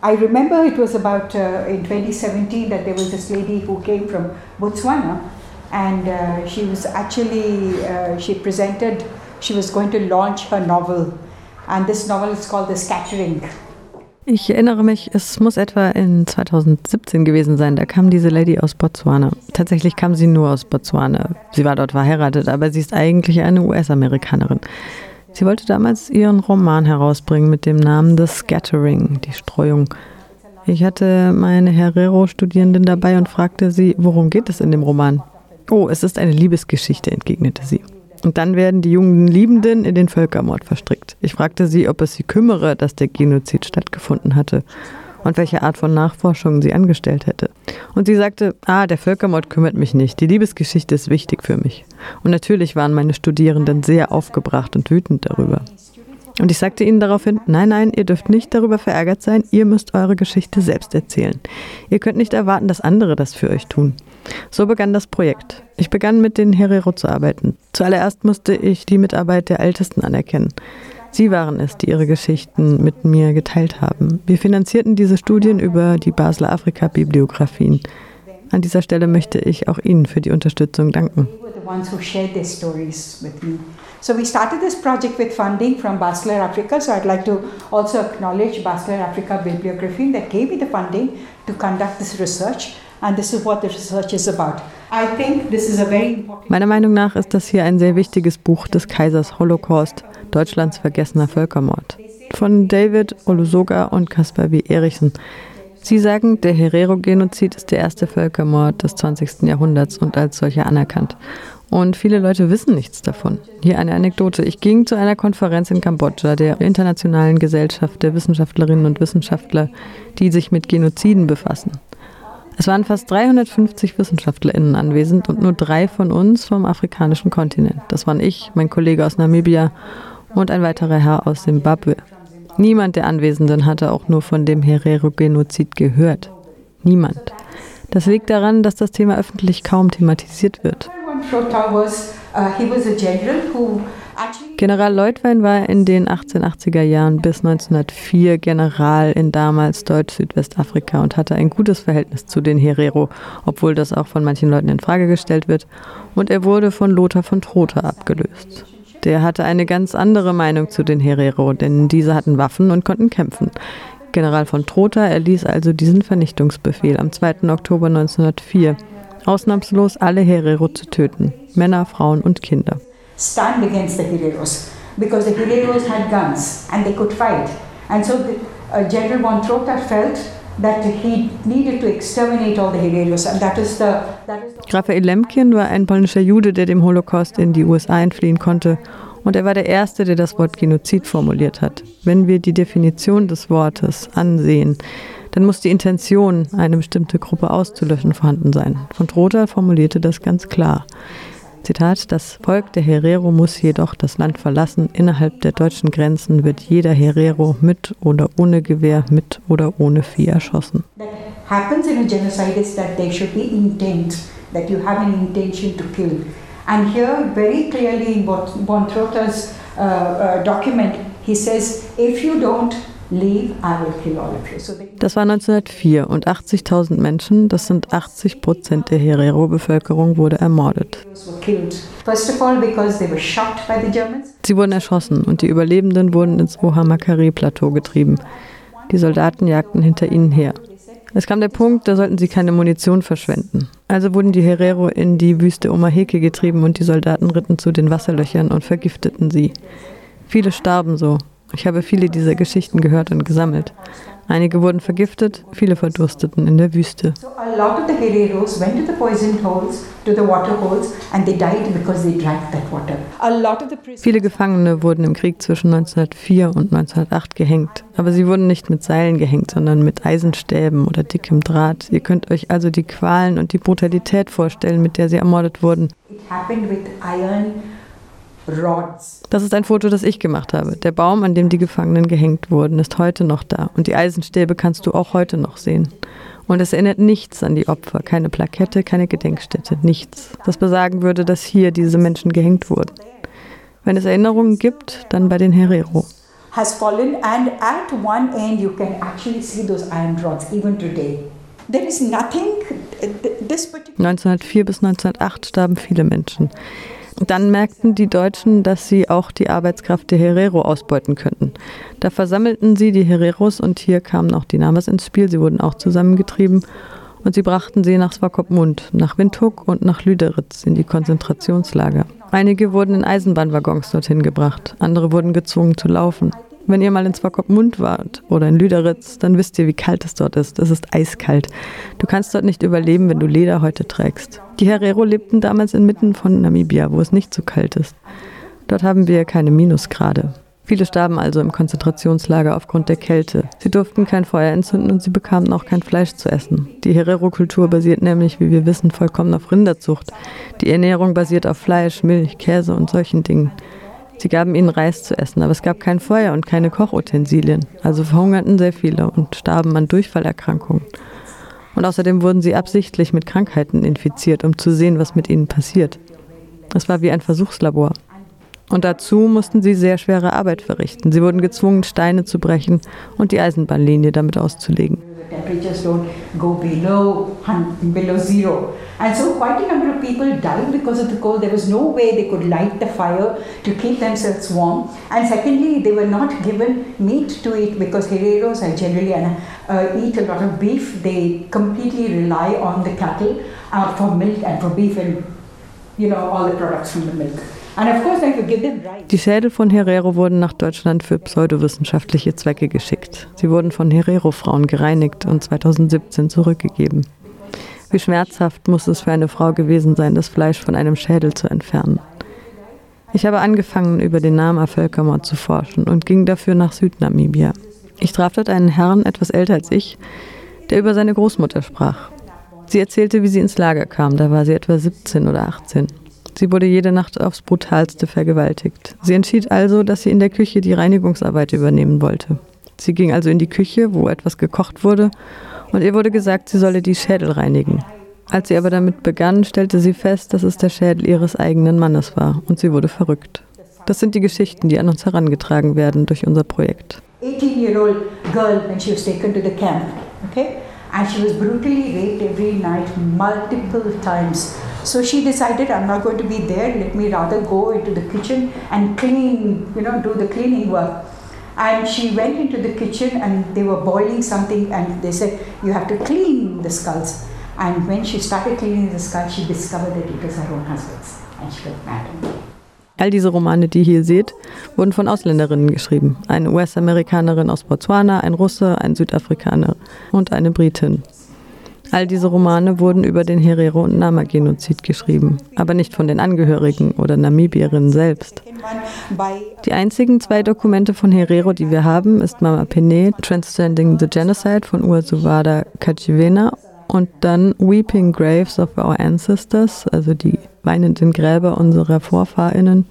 I remember it was about uh, in 2017 that there was this lady who came from Botswana and uh, she was actually, uh, she presented, she was going to launch her novel and this novel is called The Scattering. Ich erinnere mich, es muss etwa in 2017 gewesen sein. Da kam diese Lady aus Botswana. Tatsächlich kam sie nur aus Botswana. Sie war dort verheiratet, aber sie ist eigentlich eine US-Amerikanerin. Sie wollte damals ihren Roman herausbringen mit dem Namen The Scattering, die Streuung. Ich hatte meine Herero-Studierendin dabei und fragte sie, worum geht es in dem Roman? Oh, es ist eine Liebesgeschichte, entgegnete sie. Und dann werden die jungen Liebenden in den Völkermord verstrickt. Ich fragte sie, ob es sie kümmere, dass der Genozid stattgefunden hatte und welche Art von Nachforschungen sie angestellt hätte. Und sie sagte, ah, der Völkermord kümmert mich nicht, die Liebesgeschichte ist wichtig für mich. Und natürlich waren meine Studierenden sehr aufgebracht und wütend darüber. Und ich sagte ihnen daraufhin, nein, nein, ihr dürft nicht darüber verärgert sein, ihr müsst eure Geschichte selbst erzählen. Ihr könnt nicht erwarten, dass andere das für euch tun. So begann das Projekt. Ich begann mit den Herero zu arbeiten. Zuallererst musste ich die Mitarbeit der Ältesten anerkennen. Sie waren es, die ihre Geschichten mit mir geteilt haben. Wir finanzierten diese Studien über die Basler Afrika-Bibliografien. An dieser Stelle möchte ich auch Ihnen für die Unterstützung danken. So we started this project with funding from Basler Africa. So I'd like to also acknowledge Basler Africa Bibliography that gave me the funding to conduct this research. And this is what the research is about. I think this is a very important Meiner Meinung nach ist das hier ein sehr wichtiges Buch des Kaisers Holocaust, Deutschlands vergessener Völkermord. Von David Olusoga und Caspar W. Erichsen. Sie sagen, der Herero-Genozid ist der erste Völkermord des 20. Jahrhunderts und als solcher anerkannt. Und viele Leute wissen nichts davon. Hier eine Anekdote. Ich ging zu einer Konferenz in Kambodscha der Internationalen Gesellschaft der Wissenschaftlerinnen und Wissenschaftler, die sich mit Genoziden befassen. Es waren fast 350 WissenschaftlerInnen anwesend und nur drei von uns vom afrikanischen Kontinent. Das waren ich, mein Kollege aus Namibia und ein weiterer Herr aus Simbabwe. Niemand der Anwesenden hatte auch nur von dem Herero-Genozid gehört. Niemand. Das liegt daran, dass das Thema öffentlich kaum thematisiert wird. General Leutwein war in den 1880er Jahren bis 1904 General in damals Deutsch-Südwestafrika und hatte ein gutes Verhältnis zu den Herero, obwohl das auch von manchen Leuten in Frage gestellt wird. Und er wurde von Lothar von Trotha abgelöst. Der hatte eine ganz andere Meinung zu den Herero, denn diese hatten Waffen und konnten kämpfen. General von Trotha erließ also diesen Vernichtungsbefehl am 2. Oktober 1904, ausnahmslos alle Herero zu töten, Männer, Frauen und Kinder stand against the Hereros because the Hereros had guns and they could fight. And so the, uh, General von Trotha felt Raphael Lemkin war ein polnischer Jude, der dem Holocaust in die USA entfliehen konnte und er war der erste, der das Wort Genozid formuliert hat. Wenn wir die Definition des Wortes ansehen, dann muss die Intention, eine bestimmte Gruppe auszulöschen, vorhanden sein. Von Trotha formulierte das ganz klar. Zitat, das Volk der Herero muss jedoch das Land verlassen. Innerhalb der deutschen Grenzen wird jeder Herero mit oder ohne Gewehr, mit oder ohne Vieh erschossen. happens in a genocide is that there should be intent, that you have an intention to kill. And here, very clearly in Bontrota's uh, uh, document, he says, if you don't das war 1904 und 80.000 Menschen, das sind 80 Prozent der Herero-Bevölkerung, wurde ermordet. Sie wurden erschossen und die Überlebenden wurden ins Ohamakari-Plateau getrieben. Die Soldaten jagten hinter ihnen her. Es kam der Punkt, da sollten sie keine Munition verschwenden. Also wurden die Herero in die Wüste Omaheke getrieben und die Soldaten ritten zu den Wasserlöchern und vergifteten sie. Viele starben so, ich habe viele dieser Geschichten gehört und gesammelt. Einige wurden vergiftet, viele verdursteten in der Wüste. Viele Gefangene wurden im Krieg zwischen 1904 und 1908 gehängt, aber sie wurden nicht mit Seilen gehängt, sondern mit Eisenstäben oder dickem Draht. Ihr könnt euch also die Qualen und die Brutalität vorstellen, mit der sie ermordet wurden. It happened with iron das ist ein Foto, das ich gemacht habe. Der Baum, an dem die Gefangenen gehängt wurden, ist heute noch da. Und die Eisenstäbe kannst du auch heute noch sehen. Und es erinnert nichts an die Opfer. Keine Plakette, keine Gedenkstätte, nichts. Das besagen würde, dass hier diese Menschen gehängt wurden. Wenn es Erinnerungen gibt, dann bei den Herero. has fallen, and at one end you can actually see those iron rods even today. There is nothing. This 1904 bis 1908 starben viele Menschen. Dann merkten die Deutschen, dass sie auch die Arbeitskraft der Herero ausbeuten könnten. Da versammelten sie die Hereros und hier kamen auch die Namas ins Spiel. Sie wurden auch zusammengetrieben und sie brachten sie nach Swakopmund, nach Windhoek und nach Lüderitz in die Konzentrationslager. Einige wurden in Eisenbahnwaggons dorthin gebracht, andere wurden gezwungen zu laufen. Wenn ihr mal in Swakopmund wart oder in Lüderitz, dann wisst ihr, wie kalt es dort ist. Es ist eiskalt. Du kannst dort nicht überleben, wenn du Lederhäute trägst. Die Herero lebten damals inmitten von Namibia, wo es nicht so kalt ist. Dort haben wir keine Minusgrade. Viele starben also im Konzentrationslager aufgrund der Kälte. Sie durften kein Feuer entzünden und sie bekamen auch kein Fleisch zu essen. Die Herero-Kultur basiert nämlich, wie wir wissen, vollkommen auf Rinderzucht. Die Ernährung basiert auf Fleisch, Milch, Käse und solchen Dingen. Sie gaben ihnen Reis zu essen, aber es gab kein Feuer und keine Kochutensilien. Also verhungerten sehr viele und starben an Durchfallerkrankungen. Und außerdem wurden sie absichtlich mit Krankheiten infiziert, um zu sehen, was mit ihnen passiert. Es war wie ein Versuchslabor. Und dazu mussten sie sehr schwere Arbeit verrichten. Sie wurden gezwungen, Steine zu brechen und die Eisenbahnlinie damit auszulegen. you know all the products from the milk. Die Schädel von Herero wurden nach Deutschland für pseudowissenschaftliche Zwecke geschickt. Sie wurden von Herero-Frauen gereinigt und 2017 zurückgegeben. Wie schmerzhaft muss es für eine Frau gewesen sein, das Fleisch von einem Schädel zu entfernen. Ich habe angefangen, über den Nama-Völkermord zu forschen und ging dafür nach Südnamibia. Ich traf dort einen Herrn, etwas älter als ich, der über seine Großmutter sprach. Sie erzählte, wie sie ins Lager kam, da war sie etwa 17 oder 18. Sie wurde jede Nacht aufs brutalste vergewaltigt. Sie entschied also, dass sie in der Küche die Reinigungsarbeit übernehmen wollte. Sie ging also in die Küche, wo etwas gekocht wurde, und ihr wurde gesagt, sie solle die Schädel reinigen. Als sie aber damit begann, stellte sie fest, dass es der Schädel ihres eigenen Mannes war, und sie wurde verrückt. Das sind die Geschichten, die an uns herangetragen werden durch unser Projekt. 18-year-old girl when she was taken to the camp, okay? And she was brutally raped every night multiple times. So she decided, I'm not going to be there, let me rather go into the kitchen and clean, you know, do the cleaning work. And she went into the kitchen and they were boiling something and they said, You have to clean the skulls. And when she started cleaning the skulls, she discovered that it was her own husband's. And she got mad All diese Romane, die ihr hier seht, wurden von Ausländerinnen geschrieben. Eine US-Amerikanerin aus Botswana, ein Russe, ein Südafrikaner und eine Britin. All diese Romane wurden über den Herero- und Nama-Genozid geschrieben, aber nicht von den Angehörigen oder Namibierinnen selbst. Die einzigen zwei Dokumente von Herero, die wir haben, ist Mama Pene, Transcending the Genocide von Ursuvada Kachivena und dann Weeping Graves of Our Ancestors, also die weinenden Gräber unserer VorfahrInnen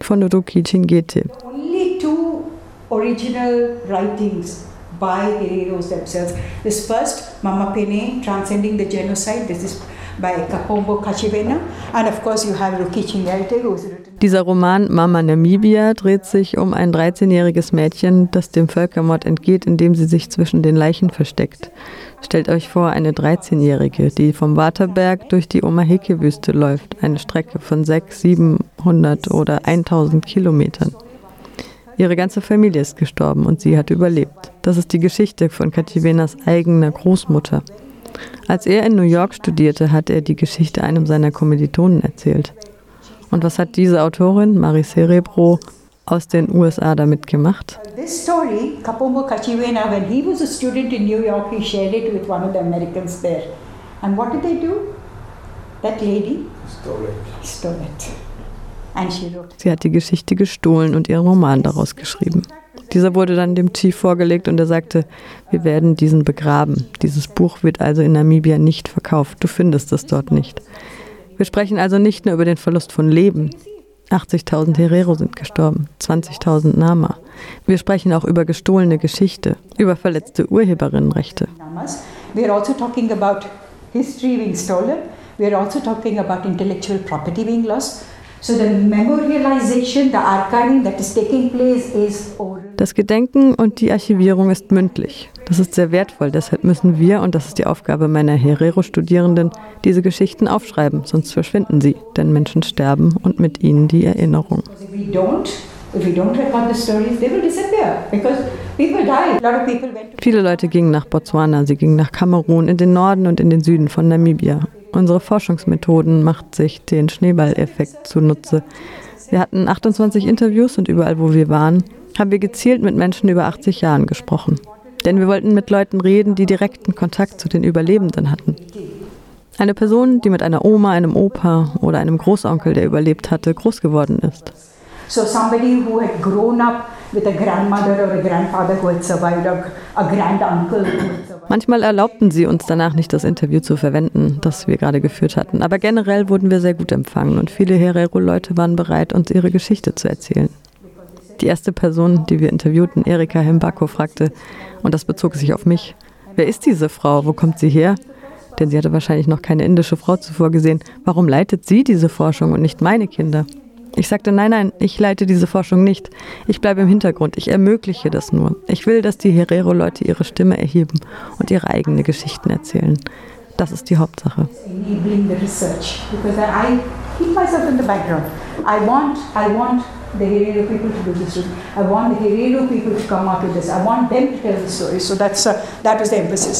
von Nodoki Chingete. Only two original writings by Guerreros themselves. This first, Mama Pene, Transcending the Genocide, this is by Kapombo Kachivena. And of course you have Ruki Chingete, who's written Dieser Roman Mama Namibia dreht sich um ein 13-jähriges Mädchen, das dem Völkermord entgeht, indem sie sich zwischen den Leichen versteckt. Stellt euch vor, eine 13-jährige, die vom Waterberg durch die Omaheke-Wüste läuft, eine Strecke von 600, 700 oder 1000 Kilometern. Ihre ganze Familie ist gestorben und sie hat überlebt. Das ist die Geschichte von Kativenas eigener Großmutter. Als er in New York studierte, hat er die Geschichte einem seiner Kommilitonen erzählt. Und was hat diese Autorin, Marie Cerebro, aus den USA damit gemacht? This story, Kapombo Kachivena, when he was a student in New York, he shared it with one of the Americans there. And what did they do? That lady stole it. Stole it. Sie hat die Geschichte gestohlen und ihren Roman daraus geschrieben. Dieser wurde dann dem Chief vorgelegt und er sagte, wir werden diesen begraben. Dieses Buch wird also in Namibia nicht verkauft. Du findest es dort nicht. Wir sprechen also nicht nur über den Verlust von Leben. 80.000 Herero sind gestorben, 20.000 Nama. Wir sprechen auch über gestohlene Geschichte, über verletzte Urheberinnenrechte. We are also talking about history being stolen. We are also talking about intellectual property being lost. So the memorialization, the archiving that is taking place is oral. Das Gedenken und die Archivierung ist mündlich. Das ist sehr wertvoll, deshalb müssen wir, und das ist die Aufgabe meiner Herero-Studierenden, diese Geschichten aufschreiben, sonst verschwinden sie, denn Menschen sterben und mit ihnen die Erinnerung. Viele Leute gingen nach Botswana, sie gingen nach Kamerun, in den Norden und in den Süden von Namibia. Unsere Forschungsmethoden macht sich den Schneeballeffekt zunutze. Wir hatten 28 Interviews und überall, wo wir waren, haben wir gezielt mit Menschen über 80 Jahren gesprochen. Denn wir wollten mit Leuten reden, die direkten Kontakt zu den Überlebenden hatten. Eine Person, die mit einer Oma, einem Opa oder einem Großonkel, der überlebt hatte, groß geworden ist. So somebody who had grown up with a grandmother or a grandfather who had survived, a granduncle Manchmal erlaubten sie uns danach nicht, das Interview zu verwenden, das wir gerade geführt hatten. Aber generell wurden wir sehr gut empfangen und viele Herero-Leute waren bereit, uns ihre Geschichte zu erzählen. Die erste Person, die wir interviewten, Erika Hembako, fragte, und das bezog sich auf mich, wer ist diese Frau, wo kommt sie her? Denn sie hatte wahrscheinlich noch keine indische Frau zuvor gesehen. Warum leitet sie diese Forschung und nicht meine Kinder? Ich sagte, nein, nein, ich leite diese Forschung nicht. Ich bleibe im Hintergrund, ich ermögliche das nur. Ich will, dass die Herero-Leute ihre Stimme erheben und ihre eigenen Geschichten erzählen. Das ist die Hauptsache. the Herero people to do this. I want the Herero people to come out with this. I want them to tell the story. So that's uh, that was the emphasis.